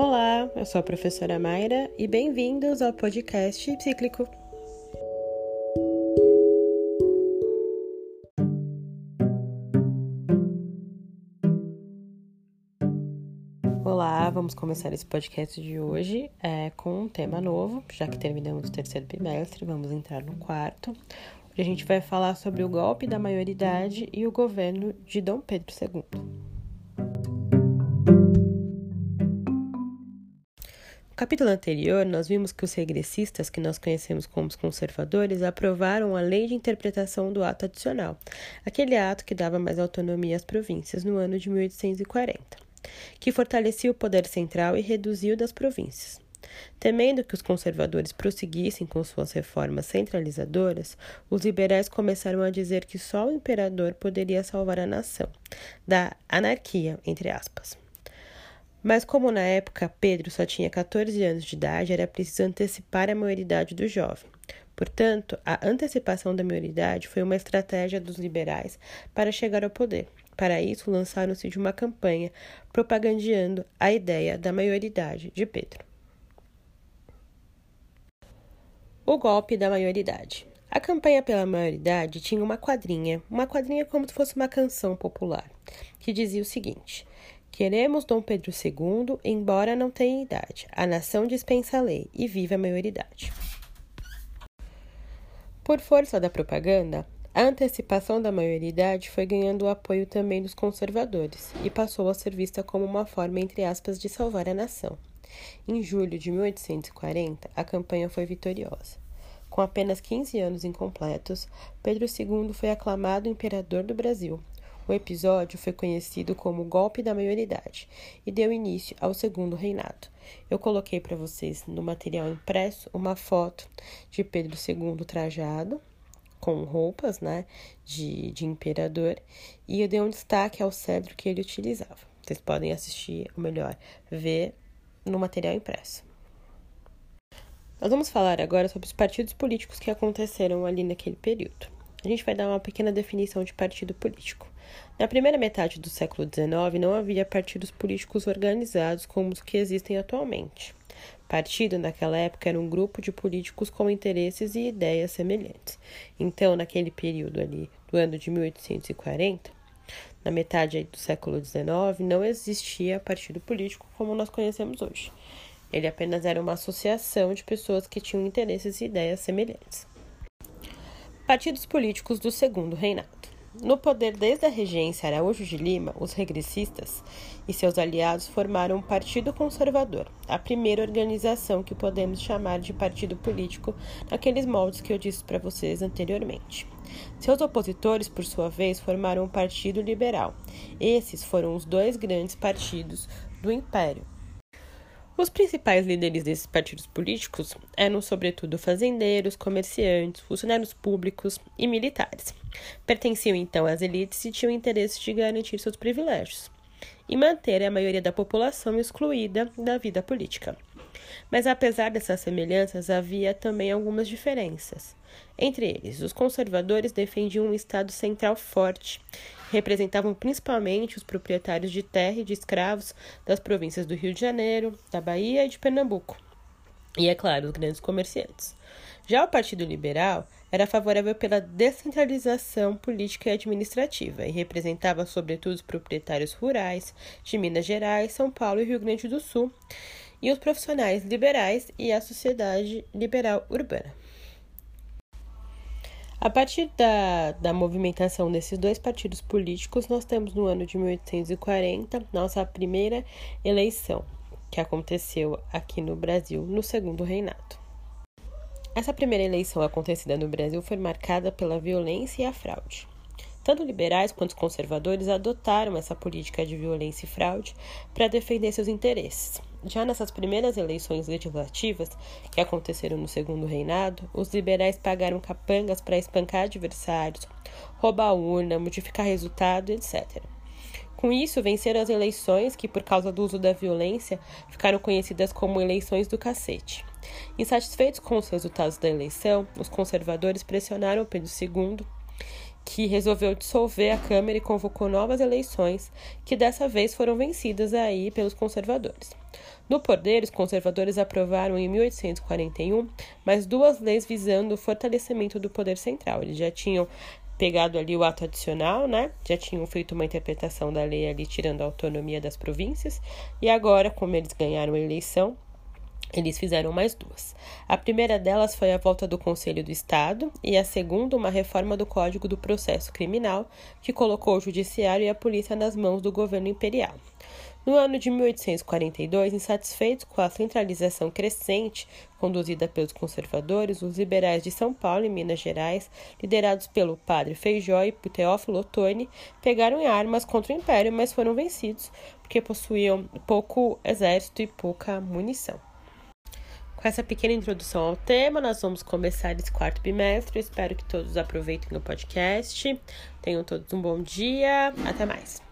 Olá, eu sou a professora Mayra e bem-vindos ao podcast Cíclico. Olá, vamos começar esse podcast de hoje é, com um tema novo, já que terminamos o terceiro bimestre, vamos entrar no quarto. Hoje a gente vai falar sobre o golpe da maioridade e o governo de Dom Pedro II. Capítulo anterior, nós vimos que os regressistas, que nós conhecemos como os conservadores, aprovaram a lei de interpretação do ato adicional, aquele ato que dava mais autonomia às províncias no ano de 1840, que fortalecia o poder central e reduziu das províncias. Temendo que os conservadores prosseguissem com suas reformas centralizadoras, os liberais começaram a dizer que só o imperador poderia salvar a nação da anarquia, entre aspas. Mas como na época Pedro só tinha 14 anos de idade, era preciso antecipar a maioridade do jovem. Portanto, a antecipação da maioridade foi uma estratégia dos liberais para chegar ao poder. Para isso, lançaram-se de uma campanha propagandeando a ideia da maioridade de Pedro. O golpe da maioridade. A campanha pela maioridade tinha uma quadrinha, uma quadrinha como se fosse uma canção popular, que dizia o seguinte: Queremos Dom Pedro II, embora não tenha idade. A nação dispensa a lei e vive a maioridade. Por força da propaganda, a antecipação da maioridade foi ganhando o apoio também dos conservadores e passou a ser vista como uma forma, entre aspas, de salvar a nação. Em julho de 1840, a campanha foi vitoriosa. Com apenas 15 anos incompletos, Pedro II foi aclamado imperador do Brasil, o episódio foi conhecido como Golpe da Maioridade e deu início ao segundo reinado. Eu coloquei para vocês no material impresso uma foto de Pedro II trajado com roupas, né, de, de imperador, e eu dei um destaque ao cedro que ele utilizava. Vocês podem assistir, ou melhor, ver no material impresso. Nós vamos falar agora sobre os partidos políticos que aconteceram ali naquele período. A gente vai dar uma pequena definição de partido político. Na primeira metade do século XIX, não havia partidos políticos organizados como os que existem atualmente. Partido, naquela época, era um grupo de políticos com interesses e ideias semelhantes. Então, naquele período ali, do ano de 1840, na metade do século XIX, não existia partido político como nós conhecemos hoje. Ele apenas era uma associação de pessoas que tinham interesses e ideias semelhantes. Partidos políticos do Segundo Reinado. No poder desde a regência Araújo de Lima, os regressistas e seus aliados formaram o um Partido Conservador, a primeira organização que podemos chamar de partido político naqueles moldes que eu disse para vocês anteriormente. Seus opositores, por sua vez, formaram o um Partido Liberal. Esses foram os dois grandes partidos do Império, os principais líderes desses partidos políticos eram, sobretudo, fazendeiros, comerciantes, funcionários públicos e militares. Pertenciam então às elites e tinham interesse de garantir seus privilégios e manter a maioria da população excluída da vida política. Mas apesar dessas semelhanças, havia também algumas diferenças. Entre eles, os conservadores defendiam um Estado central forte representavam principalmente os proprietários de terra e de escravos das províncias do Rio de Janeiro, da Bahia e de Pernambuco, e, é claro, os grandes comerciantes. Já o Partido Liberal era favorável pela descentralização política e administrativa e representava, sobretudo, os proprietários rurais de Minas Gerais, São Paulo e Rio Grande do Sul, e os profissionais liberais e a sociedade liberal urbana. A partir da, da movimentação desses dois partidos políticos, nós temos no ano de 1840 nossa primeira eleição, que aconteceu aqui no Brasil no segundo reinado. Essa primeira eleição acontecida no Brasil foi marcada pela violência e a fraude. Tanto liberais quanto conservadores adotaram essa política de violência e fraude para defender seus interesses. Já nessas primeiras eleições legislativas, que aconteceram no segundo reinado, os liberais pagaram capangas para espancar adversários, roubar urna, modificar resultado, etc. Com isso, venceram as eleições que, por causa do uso da violência, ficaram conhecidas como eleições do cacete. Insatisfeitos com os resultados da eleição, os conservadores pressionaram Pedro II que resolveu dissolver a Câmara e convocou novas eleições, que dessa vez foram vencidas aí pelos conservadores. No poder, os conservadores aprovaram em 1841 mais duas leis visando o fortalecimento do poder central. Eles já tinham pegado ali o ato adicional, né? Já tinham feito uma interpretação da lei ali tirando a autonomia das províncias, e agora, como eles ganharam a eleição, eles fizeram mais duas. A primeira delas foi a volta do Conselho do Estado e a segunda, uma reforma do Código do Processo Criminal, que colocou o Judiciário e a polícia nas mãos do governo imperial. No ano de 1842, insatisfeitos com a centralização crescente conduzida pelos conservadores, os liberais de São Paulo e Minas Gerais, liderados pelo padre Feijó e Teófilo Otoni, pegaram em armas contra o império, mas foram vencidos porque possuíam pouco exército e pouca munição. Com essa pequena introdução ao tema, nós vamos começar esse quarto bimestre. espero que todos aproveitem o podcast. Tenham todos um bom dia. Até mais.